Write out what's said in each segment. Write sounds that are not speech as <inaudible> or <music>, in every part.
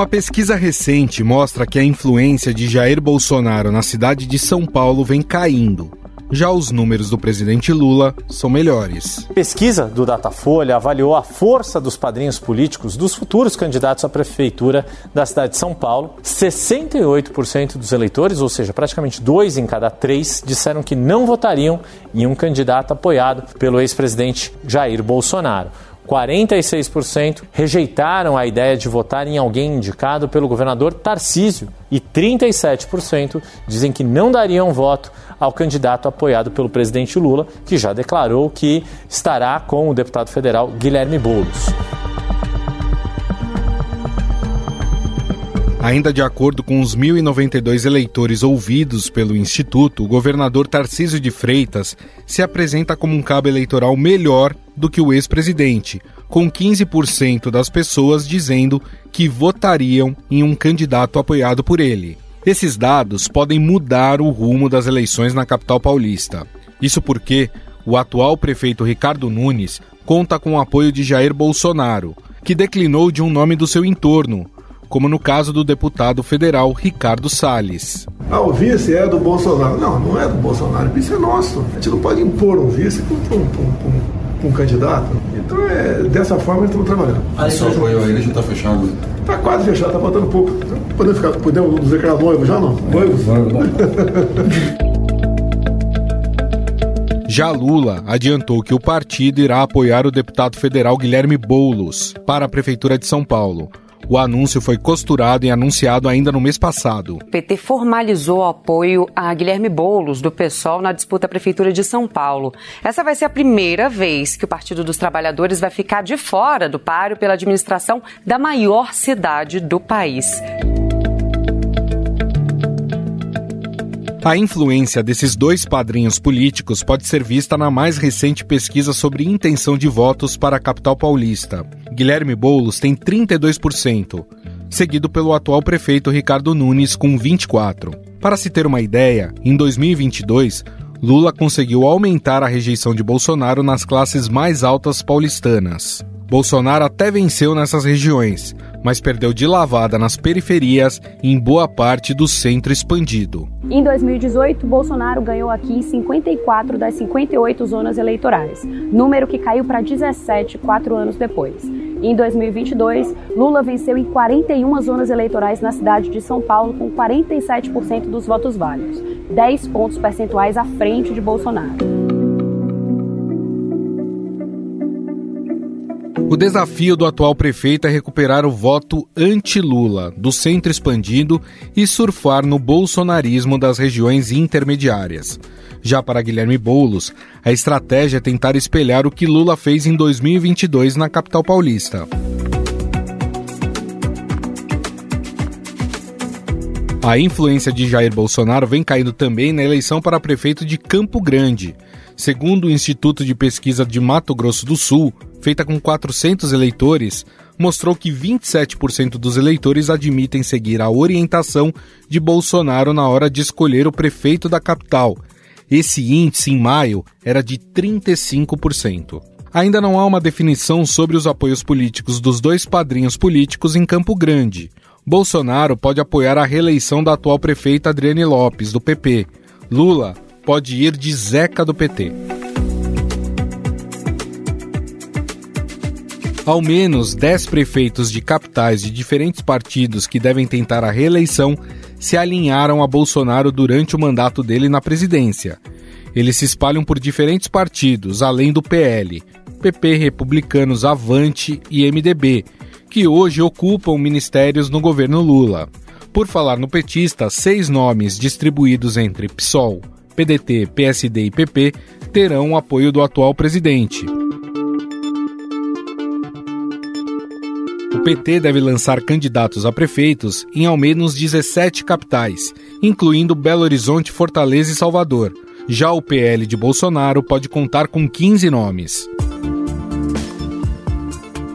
Uma pesquisa recente mostra que a influência de Jair Bolsonaro na cidade de São Paulo vem caindo. Já os números do presidente Lula são melhores. Pesquisa do Datafolha avaliou a força dos padrinhos políticos dos futuros candidatos à prefeitura da cidade de São Paulo. 68% dos eleitores, ou seja, praticamente dois em cada três, disseram que não votariam em um candidato apoiado pelo ex-presidente Jair Bolsonaro. 46% rejeitaram a ideia de votar em alguém indicado pelo governador Tarcísio e 37% dizem que não dariam voto ao candidato apoiado pelo presidente Lula, que já declarou que estará com o deputado federal Guilherme Boulos. Ainda de acordo com os 1.092 eleitores ouvidos pelo Instituto, o governador Tarcísio de Freitas se apresenta como um cabo eleitoral melhor do que o ex-presidente, com 15% das pessoas dizendo que votariam em um candidato apoiado por ele. Esses dados podem mudar o rumo das eleições na capital paulista. Isso porque o atual prefeito Ricardo Nunes conta com o apoio de Jair Bolsonaro, que declinou de um nome do seu entorno, como no caso do deputado federal Ricardo Salles. Ah, o vice é do Bolsonaro. Não, não é do Bolsonaro, o vice é nosso. A gente não pode impor um vice para um, um, um, um, candidato. Então, é, dessa forma, estamos trabalhando. Ah, esse apoio aí já está fechado? Está quase fechado, está faltando pouco. Podemos, ficar, podemos dizer que era noivo já, não? Noivo? <laughs> Já Lula adiantou que o partido irá apoiar o deputado federal Guilherme Boulos para a Prefeitura de São Paulo. O anúncio foi costurado e anunciado ainda no mês passado. O PT formalizou o apoio a Guilherme Boulos, do PSOL, na disputa à Prefeitura de São Paulo. Essa vai ser a primeira vez que o Partido dos Trabalhadores vai ficar de fora do páreo pela administração da maior cidade do país. A influência desses dois padrinhos políticos pode ser vista na mais recente pesquisa sobre intenção de votos para a capital paulista. Guilherme Boulos tem 32%, seguido pelo atual prefeito Ricardo Nunes com 24%. Para se ter uma ideia, em 2022, Lula conseguiu aumentar a rejeição de Bolsonaro nas classes mais altas paulistanas. Bolsonaro até venceu nessas regiões, mas perdeu de lavada nas periferias e em boa parte do centro expandido. Em 2018, Bolsonaro ganhou aqui em 54 das 58 zonas eleitorais, número que caiu para 17 quatro anos depois. Em 2022, Lula venceu em 41 zonas eleitorais na cidade de São Paulo, com 47% dos votos válidos, 10 pontos percentuais à frente de Bolsonaro. O desafio do atual prefeito é recuperar o voto anti-Lula do centro expandido e surfar no bolsonarismo das regiões intermediárias. Já para Guilherme Boulos, a estratégia é tentar espelhar o que Lula fez em 2022 na capital paulista. A influência de Jair Bolsonaro vem caindo também na eleição para prefeito de Campo Grande. Segundo o Instituto de Pesquisa de Mato Grosso do Sul, feita com 400 eleitores, mostrou que 27% dos eleitores admitem seguir a orientação de Bolsonaro na hora de escolher o prefeito da capital. Esse índice, em maio, era de 35%. Ainda não há uma definição sobre os apoios políticos dos dois padrinhos políticos em Campo Grande. Bolsonaro pode apoiar a reeleição da atual prefeita Adriane Lopes, do PP. Lula pode ir de Zeca do PT. Ao menos 10 prefeitos de capitais de diferentes partidos que devem tentar a reeleição se alinharam a Bolsonaro durante o mandato dele na presidência. Eles se espalham por diferentes partidos, além do PL, PP, Republicanos, Avante e MDB, que hoje ocupam ministérios no governo Lula. Por falar no petista, seis nomes distribuídos entre PSOL, PDT, PSD e PP terão o apoio do atual presidente. O PT deve lançar candidatos a prefeitos em ao menos 17 capitais, incluindo Belo Horizonte, Fortaleza e Salvador. Já o PL de Bolsonaro pode contar com 15 nomes.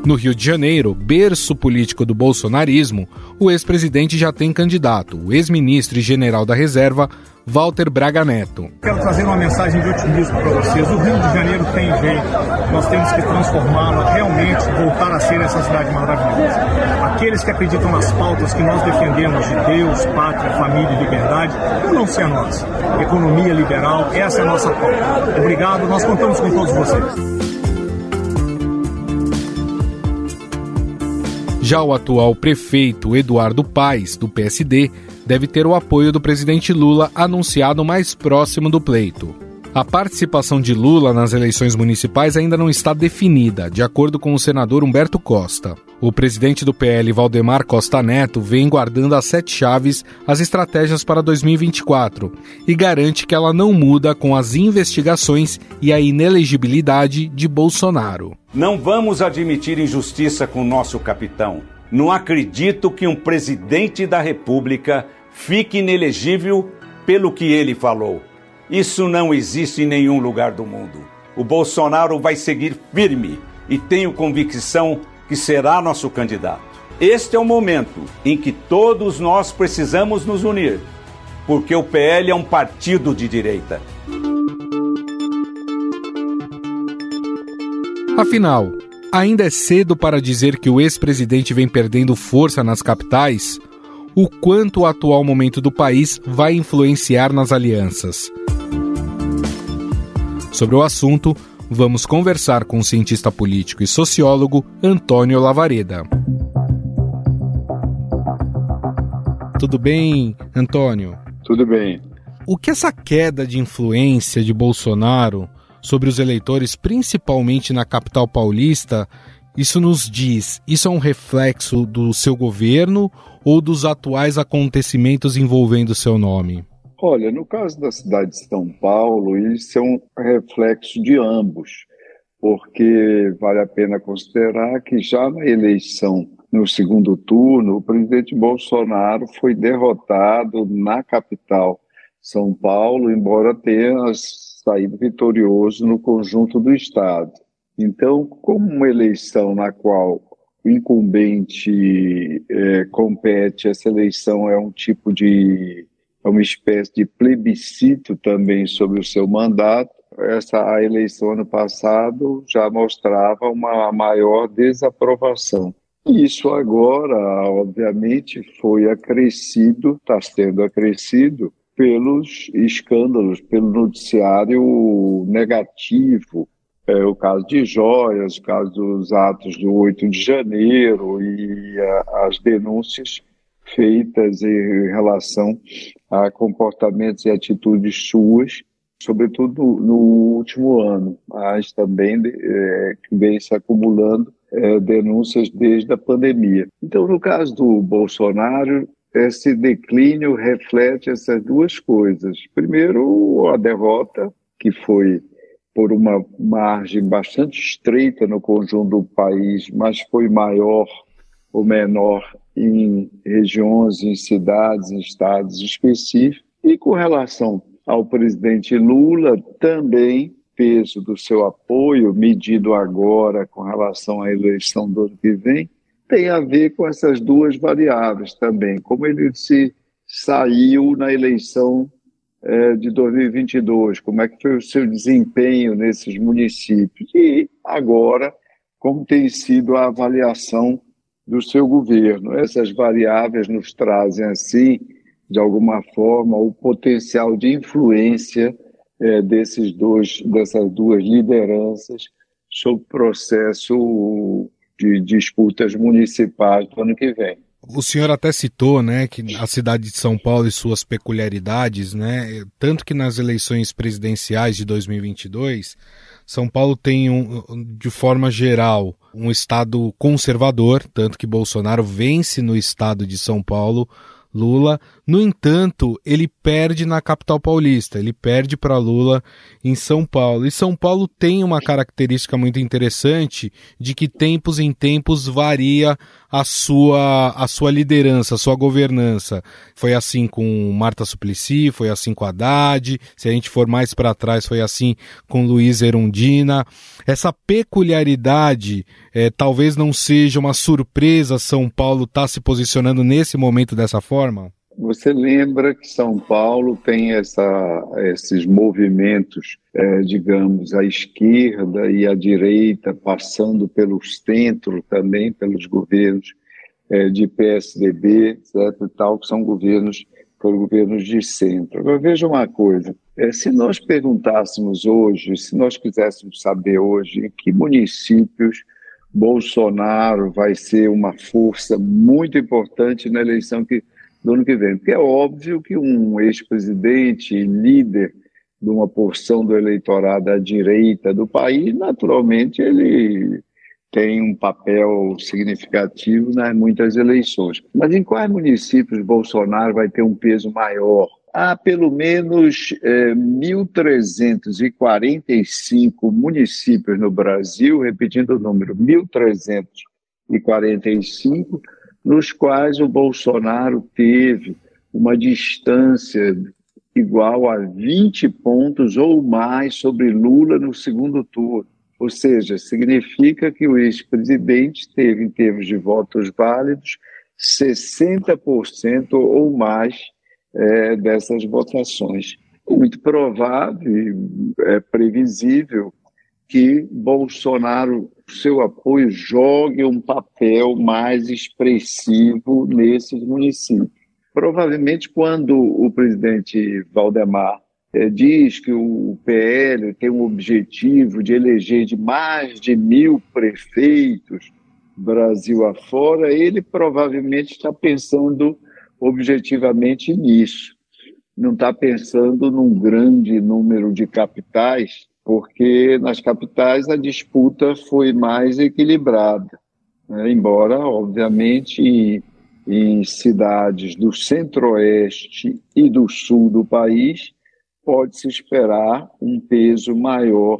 No Rio de Janeiro, berço político do bolsonarismo, o ex-presidente já tem candidato, o ex-ministro e general da reserva, Walter Braga Neto. Quero trazer uma mensagem de otimismo para vocês. O Rio de Janeiro tem jeito. Nós temos que transformá-la, realmente voltar a ser essa cidade maravilhosa. Aqueles que acreditam nas pautas que nós defendemos de Deus, pátria, família e liberdade, unam-se a nós. Economia liberal, essa é a nossa pauta. Obrigado, nós contamos com todos vocês. Já o atual prefeito Eduardo Paes, do PSD, deve ter o apoio do presidente Lula anunciado mais próximo do pleito. A participação de Lula nas eleições municipais ainda não está definida, de acordo com o senador Humberto Costa. O presidente do PL, Valdemar Costa Neto, vem guardando as sete chaves as estratégias para 2024 e garante que ela não muda com as investigações e a inelegibilidade de Bolsonaro. Não vamos admitir injustiça com nosso capitão. Não acredito que um presidente da República fique inelegível pelo que ele falou. Isso não existe em nenhum lugar do mundo. O Bolsonaro vai seguir firme e tenho convicção que será nosso candidato. Este é o momento em que todos nós precisamos nos unir, porque o PL é um partido de direita. Afinal, ainda é cedo para dizer que o ex-presidente vem perdendo força nas capitais? O quanto o atual momento do país vai influenciar nas alianças? Sobre o assunto, vamos conversar com o cientista político e sociólogo Antônio Lavareda. Tudo bem, Antônio? Tudo bem. O que essa queda de influência de Bolsonaro sobre os eleitores, principalmente na capital paulista, isso nos diz? Isso é um reflexo do seu governo ou dos atuais acontecimentos envolvendo seu nome? Olha, no caso da cidade de São Paulo, isso é um reflexo de ambos, porque vale a pena considerar que já na eleição no segundo turno, o presidente Bolsonaro foi derrotado na capital, São Paulo, embora tenha saído vitorioso no conjunto do Estado. Então, como uma eleição na qual o incumbente é, compete, essa eleição é um tipo de. é uma espécie de plebiscito também sobre o seu mandato. Essa a eleição ano passado já mostrava uma maior desaprovação. Isso agora, obviamente, foi acrescido, está sendo acrescido pelos escândalos, pelo noticiário negativo. É, o caso de joias, o caso dos atos do 8 de janeiro e a, as denúncias feitas em relação a comportamentos e atitudes suas, sobretudo no, último ano, mas também é, que vem se acumulando é, denúncias desde a pandemia. Então, no caso do Bolsonaro, esse declínio reflete essas duas coisas. Primeiro, a derrota, que foi por uma margem bastante estreita no conjunto do país, mas foi maior ou menor em regiões, em cidades, em estados específicos. E com relação ao presidente Lula, também peso do seu apoio, medido agora com relação à eleição do ano que vem, tem a ver com essas duas variáveis também, como ele se saiu na eleição é, de 2022, como é que foi o seu desempenho nesses municípios e agora como tem sido a avaliação do seu governo. Essas variáveis nos trazem assim, de alguma forma, o potencial de influência é, desses dois, dessas duas lideranças sobre o processo de disputas municipais do ano que vem. O senhor até citou, né, que a cidade de São Paulo e suas peculiaridades, né, tanto que nas eleições presidenciais de 2022, São Paulo tem um, de forma geral, um estado conservador, tanto que Bolsonaro vence no estado de São Paulo, Lula No entanto, ele perde na capital paulista, ele perde para Lula em São Paulo. E São Paulo tem uma característica muito interessante de que tempos em tempos varia a sua a sua liderança, a sua governança. Foi assim com Marta Suplicy, foi assim com Haddad, se a gente for mais para trás foi assim com Luiz Erundina. Essa peculiaridade é, talvez não seja uma surpresa São Paulo estar tá se posicionando nesse momento dessa forma? Você lembra que São Paulo tem essa, esses movimentos, é, digamos, à esquerda e à direita, passando pelo centro também, pelos governos é, de PSDB, etc. E tal, que são governos, foram governos de centro. Agora, veja uma coisa: é, se nós perguntássemos hoje, se nós quiséssemos saber hoje em que municípios Bolsonaro vai ser uma força muito importante na eleição que do ano que vem. Porque é óbvio que um ex-presidente, líder de uma porção do eleitorado à direita do país, naturalmente ele tem um papel significativo nas muitas eleições. Mas em quais municípios Bolsonaro vai ter um peso maior? Há pelo menos é, 1.345 municípios no Brasil, repetindo o número, 1.345 nos quais o Bolsonaro teve uma distância igual a 20 pontos ou mais sobre Lula no segundo turno. Ou seja, significa que o ex-presidente teve, em termos de votos válidos, 60% ou mais é, dessas votações. Muito provável, é previsível que Bolsonaro, seu apoio, jogue um papel mais expressivo nesses municípios. Provavelmente, quando o presidente Valdemar é, diz que o PL tem um objetivo de eleger de mais de mil prefeitos Brasil afora, ele provavelmente está pensando objetivamente nisso. Não está pensando num grande número de capitais porque nas capitais a disputa foi mais equilibrada, né? embora, obviamente, em cidades do centro-oeste e do sul do país, pode-se esperar um peso maior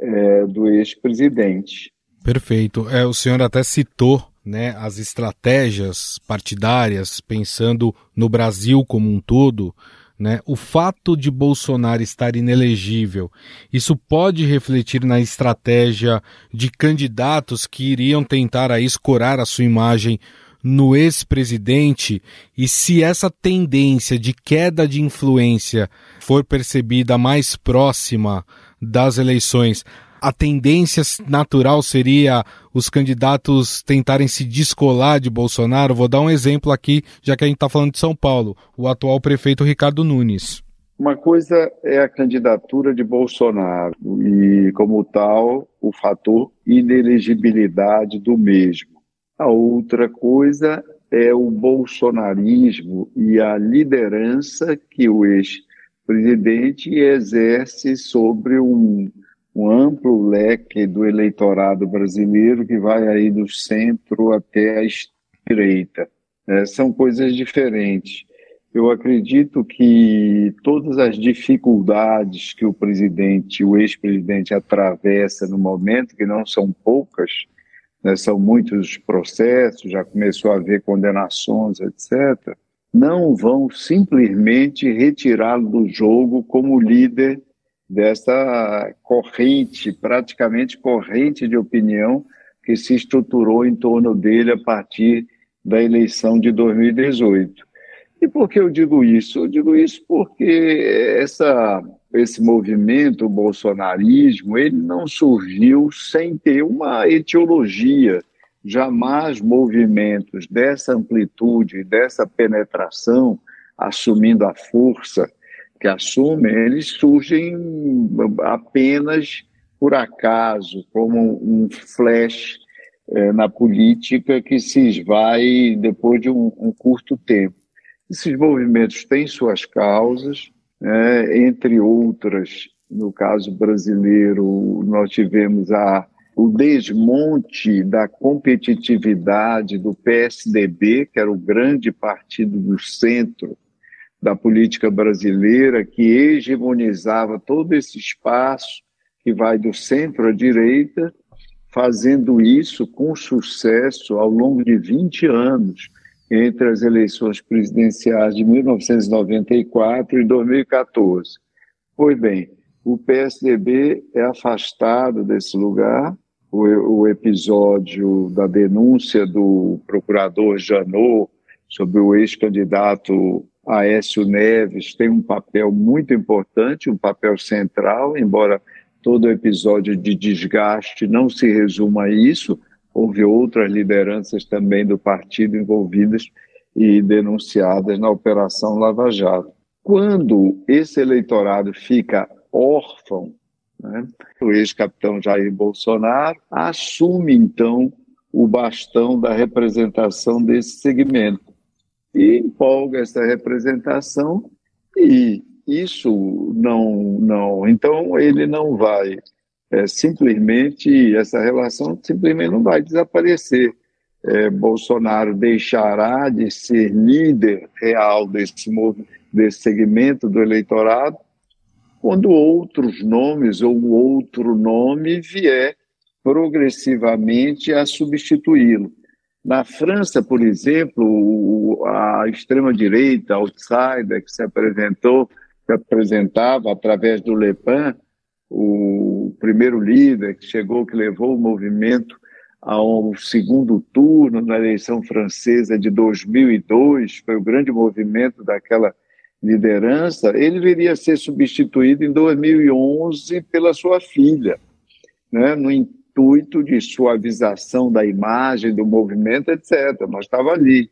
é, do ex-presidente. Perfeito. É, o senhor até citou né, as estratégias partidárias, pensando no Brasil como um todo, né? O fato de Bolsonaro estar inelegível, isso pode refletir na estratégia de candidatos que iriam tentar aí escorar a sua imagem no ex-presidente e se essa tendência de queda de influência for percebida mais próxima das eleições, a tendência natural seria os candidatos tentarem se descolar de Bolsonaro? Vou dar um exemplo aqui, já que a gente está falando de São Paulo, o atual prefeito Ricardo Nunes. Uma coisa é a candidatura de Bolsonaro e, como tal, o fator inelegibilidade do mesmo. A outra coisa é o bolsonarismo e a liderança que o ex-presidente exerce sobre um um amplo leque do eleitorado brasileiro que vai aí do centro até a direita. É, são coisas diferentes. Eu acredito que todas as dificuldades que o presidente, o ex-presidente, atravessa no momento, que não são poucas, né, são muitos processos, já começou a haver condenações, etc., não vão simplesmente retirá-lo do jogo como líder dessa corrente, praticamente corrente de opinião que se estruturou em torno dele a partir da eleição de 2018. E por que eu digo isso? Eu digo isso porque essa, esse movimento, o bolsonarismo, ele não surgiu sem ter uma etiologia. Jamais movimentos dessa amplitude, dessa penetração, assumindo a força que assumem, eles surgem apenas por acaso, como um flash é, na política que se esvai depois de um, um, curto tempo. Esses movimentos têm suas causas, né, entre outras, no caso brasileiro, nós tivemos a, o desmonte da competitividade do PSDB, que era o grande partido do centro, da política brasileira que hegemonizava todo esse espaço que vai do centro à direita, fazendo isso com sucesso ao longo de 20 anos, entre as eleições presidenciais de 1994 e 2014. Pois bem, o PSDB é afastado desse lugar. O, o episódio da denúncia do procurador Janot sobre o ex-candidato Aécio Neves tem um papel muito importante, um papel central, embora todo episódio de desgaste não se resuma a isso, houve outras lideranças também do partido envolvidas e denunciadas na Operação Lava Jato. Quando esse eleitorado fica órfão, né, o ex-capitão Jair Bolsonaro assume então o bastão da representação desse segmento e empolga essa representação e isso não não então ele não vai é, simplesmente essa relação simplesmente não vai desaparecer. É, Bolsonaro deixará de ser líder real desse desse segmento do eleitorado quando outros nomes ou outro nome vier progressivamente a substituí-lo na França, por exemplo, a extrema-direita, outsider, que se apresentou, se apresentava através do Le Pen, o primeiro líder que chegou, que levou o movimento ao segundo turno na eleição francesa de 2002, foi o grande movimento daquela liderança, ele viria a ser substituído em 2011 pela sua filha. Né? No intuito de suavização da imagem, do movimento, etc. Mas estava ali.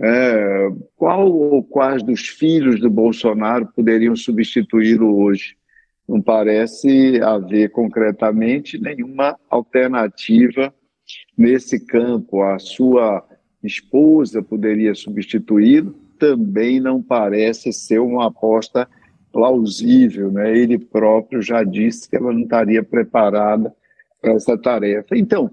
É, qual ou quais dos filhos do Bolsonaro poderiam substituí-lo hoje? Não parece haver concretamente nenhuma alternativa nesse campo. A sua esposa poderia substituí-lo, também não parece ser uma aposta plausível. Né? Ele próprio já disse que ela não estaria preparada para essa tarefa. Então,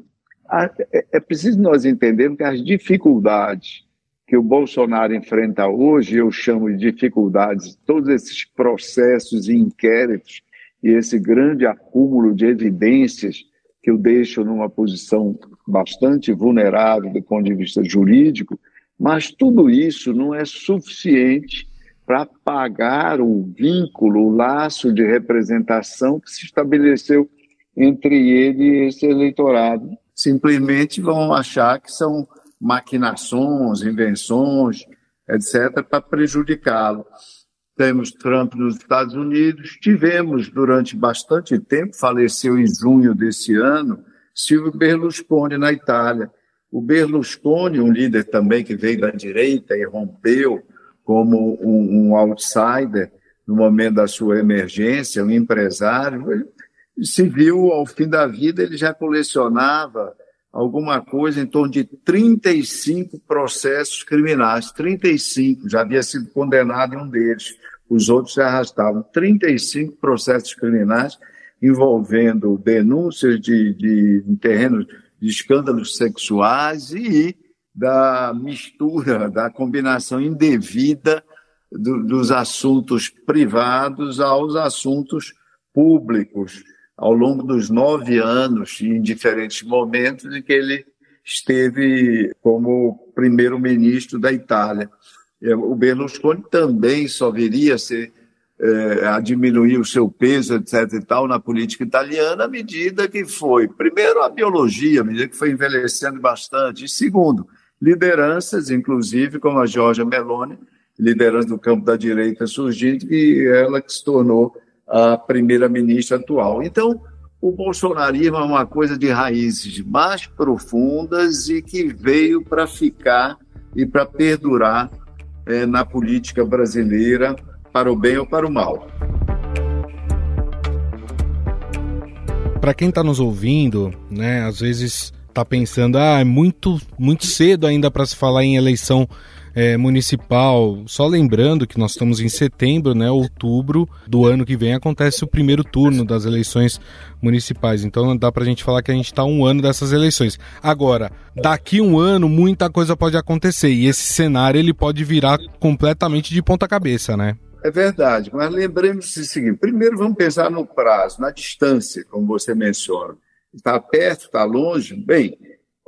é, é preciso nós entendermos que as dificuldades que o Bolsonaro enfrenta hoje, eu chamo de dificuldades, todos esses processos e inquéritos e esse grande acúmulo de evidências que o deixam numa posição bastante vulnerável do ponto de vista jurídico, mas tudo isso não é suficiente para pagar o vínculo, o laço de representação que se estabeleceu entre ele e esse eleitorado. Simplesmente vão achar que são maquinações, invenções, etc., para prejudicá-lo. Temos Trump nos Estados Unidos, tivemos durante bastante tempo, faleceu em junho desse ano, Silvio Berlusconi na Itália. O Berlusconi, um líder também que veio da direita e rompeu como um, um outsider no momento da sua emergência, um empresário, se viu ao fim da vida, ele já colecionava alguma coisa em torno de 35 processos criminais. 35, já havia sido condenado em um deles. Os outros se arrastavam. 35 processos criminais envolvendo denúncias de, de, de terrenos de escândalos sexuais e da mistura, da combinação indevida do, dos assuntos privados aos assuntos públicos ao longo dos nove anos, em diferentes momentos, em que ele esteve como primeiro-ministro da Itália. É, o Berlusconi também só viria a, ser, é, a diminuir o seu peso, etc. e tal, na política italiana, à medida que foi, primeiro, a biologia, à medida que foi envelhecendo bastante, e segundo, lideranças, inclusive, como a Giorgia Meloni, liderança do campo da direita surgindo, e ela que se tornou a primeira-ministra atual. Então, o bolsonarismo é uma coisa de raízes mais profundas e que veio para ficar e para perdurar é, na política brasileira, para o bem ou para o mal. Para quem está nos ouvindo, né, às vezes está pensando, ah, é muito, muito cedo ainda para se falar em eleição é, municipal. Só lembrando que nós estamos em setembro, né? Outubro do ano que vem acontece o primeiro turno das eleições municipais. Então dá para a gente falar que a gente está um ano dessas eleições. Agora, daqui um ano muita coisa pode acontecer e esse cenário ele pode virar completamente de ponta cabeça, né? É verdade, mas lembremos o seguinte: primeiro vamos pensar no prazo, na distância, como você menciona. Está perto, está longe? Bem,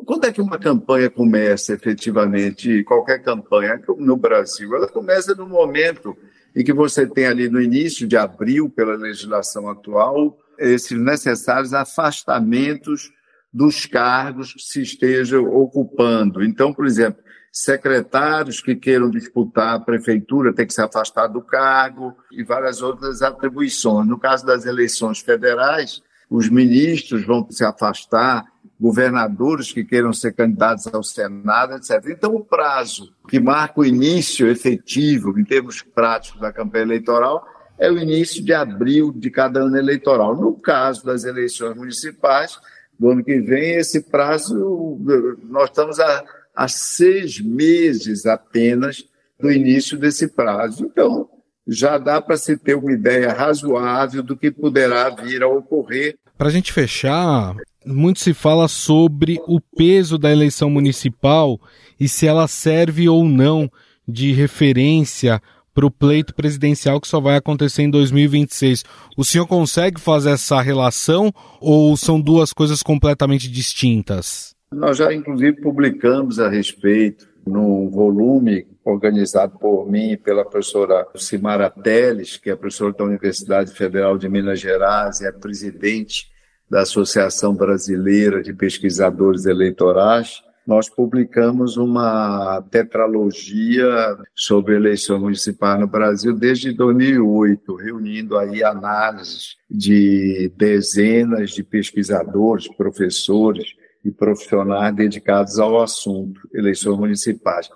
quando é que uma campanha começa efetivamente? Qualquer campanha no Brasil, ela começa no momento em que você tem ali no início de abril, pela legislação atual, esses necessários afastamentos dos cargos que se estejam ocupando. Então, por exemplo, secretários que queiram disputar a prefeitura têm que se afastar do cargo e várias outras atribuições. No caso das eleições federais, os ministros vão se afastar, governadores que queiram ser candidatos ao Senado, etc. Então, o prazo que marca o início efetivo, em termos práticos, da campanha eleitoral é o início de abril de cada ano eleitoral. No caso das eleições municipais, do ano que vem, esse prazo, nós estamos a a seis meses apenas do início desse prazo. Então, já dá para se ter uma ideia razoável do que poderá vir a ocorrer. Para a gente fechar, muito se fala sobre o peso da eleição municipal e se ela serve ou não de referência para o pleito presidencial que só vai acontecer em 2026. O senhor consegue fazer essa relação ou são duas coisas completamente distintas? Nós já, inclusive, publicamos a respeito num volume organizado por mim e pela professora Simara Teles, que é professora da Universidade Federal de Minas Gerais e é presidente da Associação Brasileira de Pesquisadores Eleitorais. Nós publicamos uma tetralogia sobre eleições municipais no Brasil desde 2008, reunindo aí análises de dezenas de pesquisadores, professores, e profissionais dedicados ao assunto, eleições municipais.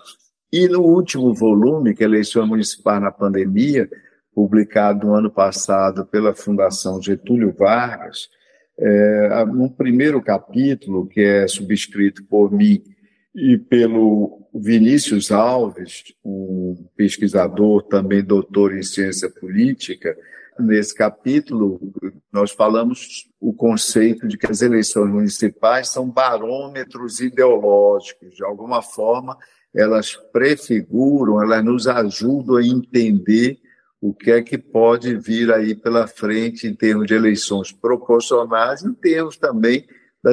E no último volume, que é Eleições Municipais na Pandemia, publicado no ano passado pela Fundação Getúlio Vargas, é, no primeiro capítulo, que é subscrito por mim e pelo Vinícius Alves, um pesquisador também doutor em ciência política, Nesse capítulo, nós falamos o conceito de que as eleições municipais são barômetros ideológicos. De alguma forma, elas prefiguram, elas nos ajudam a entender o que é que pode vir aí pela frente em termos de eleições proporcionais, em termos também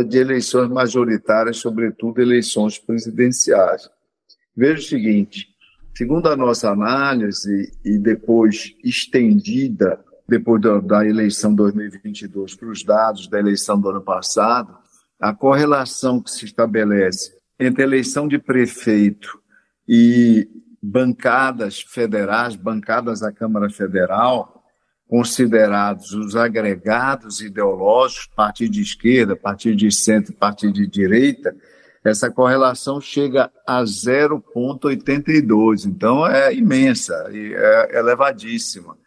de eleições majoritárias, sobretudo eleições presidenciais. Veja o seguinte: segundo a nossa análise, e depois estendida depois da, da eleição 2022 para os dados da eleição do ano passado, a correlação que se estabelece entre a eleição de prefeito e bancadas federais, bancadas da Câmara Federal, considerados os agregados ideológicos, partido de esquerda, partido de centro, partido de direita, essa correlação chega a 0,82. Então é imensa, é elevadíssima.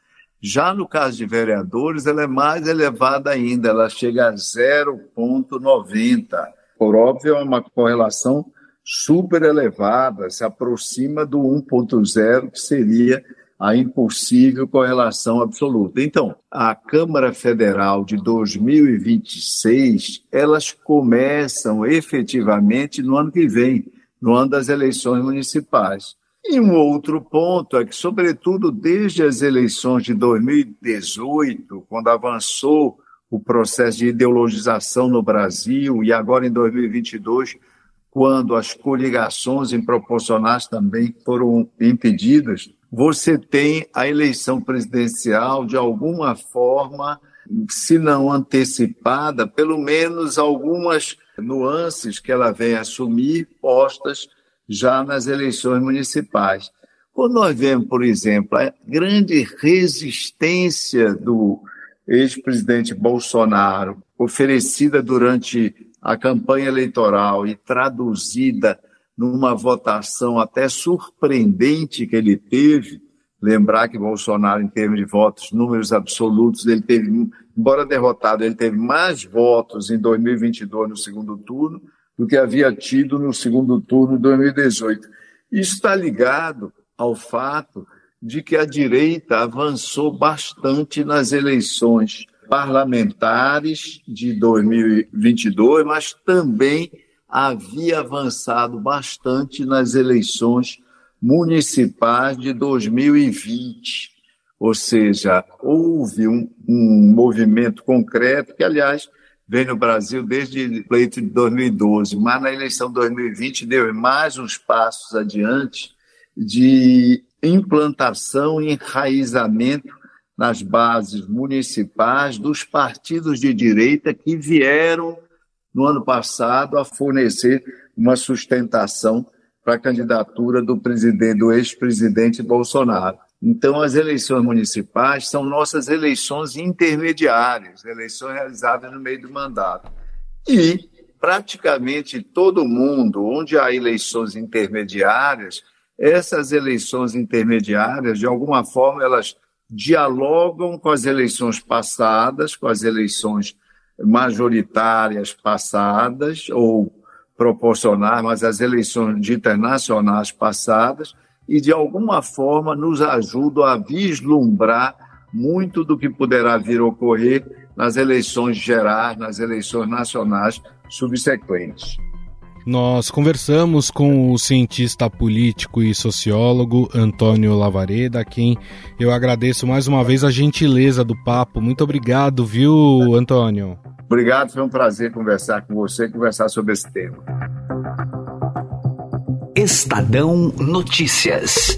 Já no caso de vereadores, ela é mais elevada ainda, ela chega a 0,90. Por óbvio, é uma correlação super elevada, se aproxima do 1,0, que seria a impossível correlação absoluta. Então, a Câmara Federal de 2026, elas começam efetivamente no ano que vem, no ano das eleições municipais. E um outro ponto é que, sobretudo desde as eleições de 2018, quando avançou o processo de ideologização no Brasil, e agora em 2022, quando as coligações improporcionais também foram impedidas, você tem a eleição presidencial, de alguma forma, se não antecipada, pelo menos algumas nuances que ela vem assumir postas já nas eleições municipais. Quando nós vemos, por exemplo, a grande resistência do ex-presidente Bolsonaro, oferecida durante a campanha eleitoral e traduzida numa votação até surpreendente que ele teve, lembrar que Bolsonaro, em termos de votos, números absolutos, ele teve, embora derrotado, ele teve mais votos em 2022 no segundo turno do que havia tido no segundo turno de 2018. Isso está ligado ao fato de que a direita avançou bastante nas eleições parlamentares de 2022, mas também havia avançado bastante nas eleições municipais de 2020. Ou seja, houve um, um movimento concreto que, aliás, vem no Brasil desde o pleito de 2012, mas na eleição de 2020 deu mais uns passos adiante de implantação e enraizamento nas bases municipais dos partidos de direita que vieram no ano passado a fornecer uma sustentação para a candidatura do presidente, do ex-presidente Bolsonaro. Então, as eleições municipais são nossas eleições intermediárias, eleições realizadas no meio do mandato. E praticamente todo mundo, onde há eleições intermediárias, essas eleições intermediárias, de alguma forma, elas dialogam com as eleições passadas, com as eleições majoritárias passadas, ou proporcionais, mas as eleições ditas nacionais passadas, e de alguma forma nos ajudam a vislumbrar muito do que poderá vir a ocorrer nas eleições gerais, nas eleições nacionais subsequentes. Nós conversamos com o cientista político e sociólogo Antônio Lavareda, a quem eu agradeço mais uma vez a gentileza do papo. Muito obrigado, viu, Antônio? Obrigado, foi um prazer conversar com você e conversar sobre esse tema. Estadão Notícias.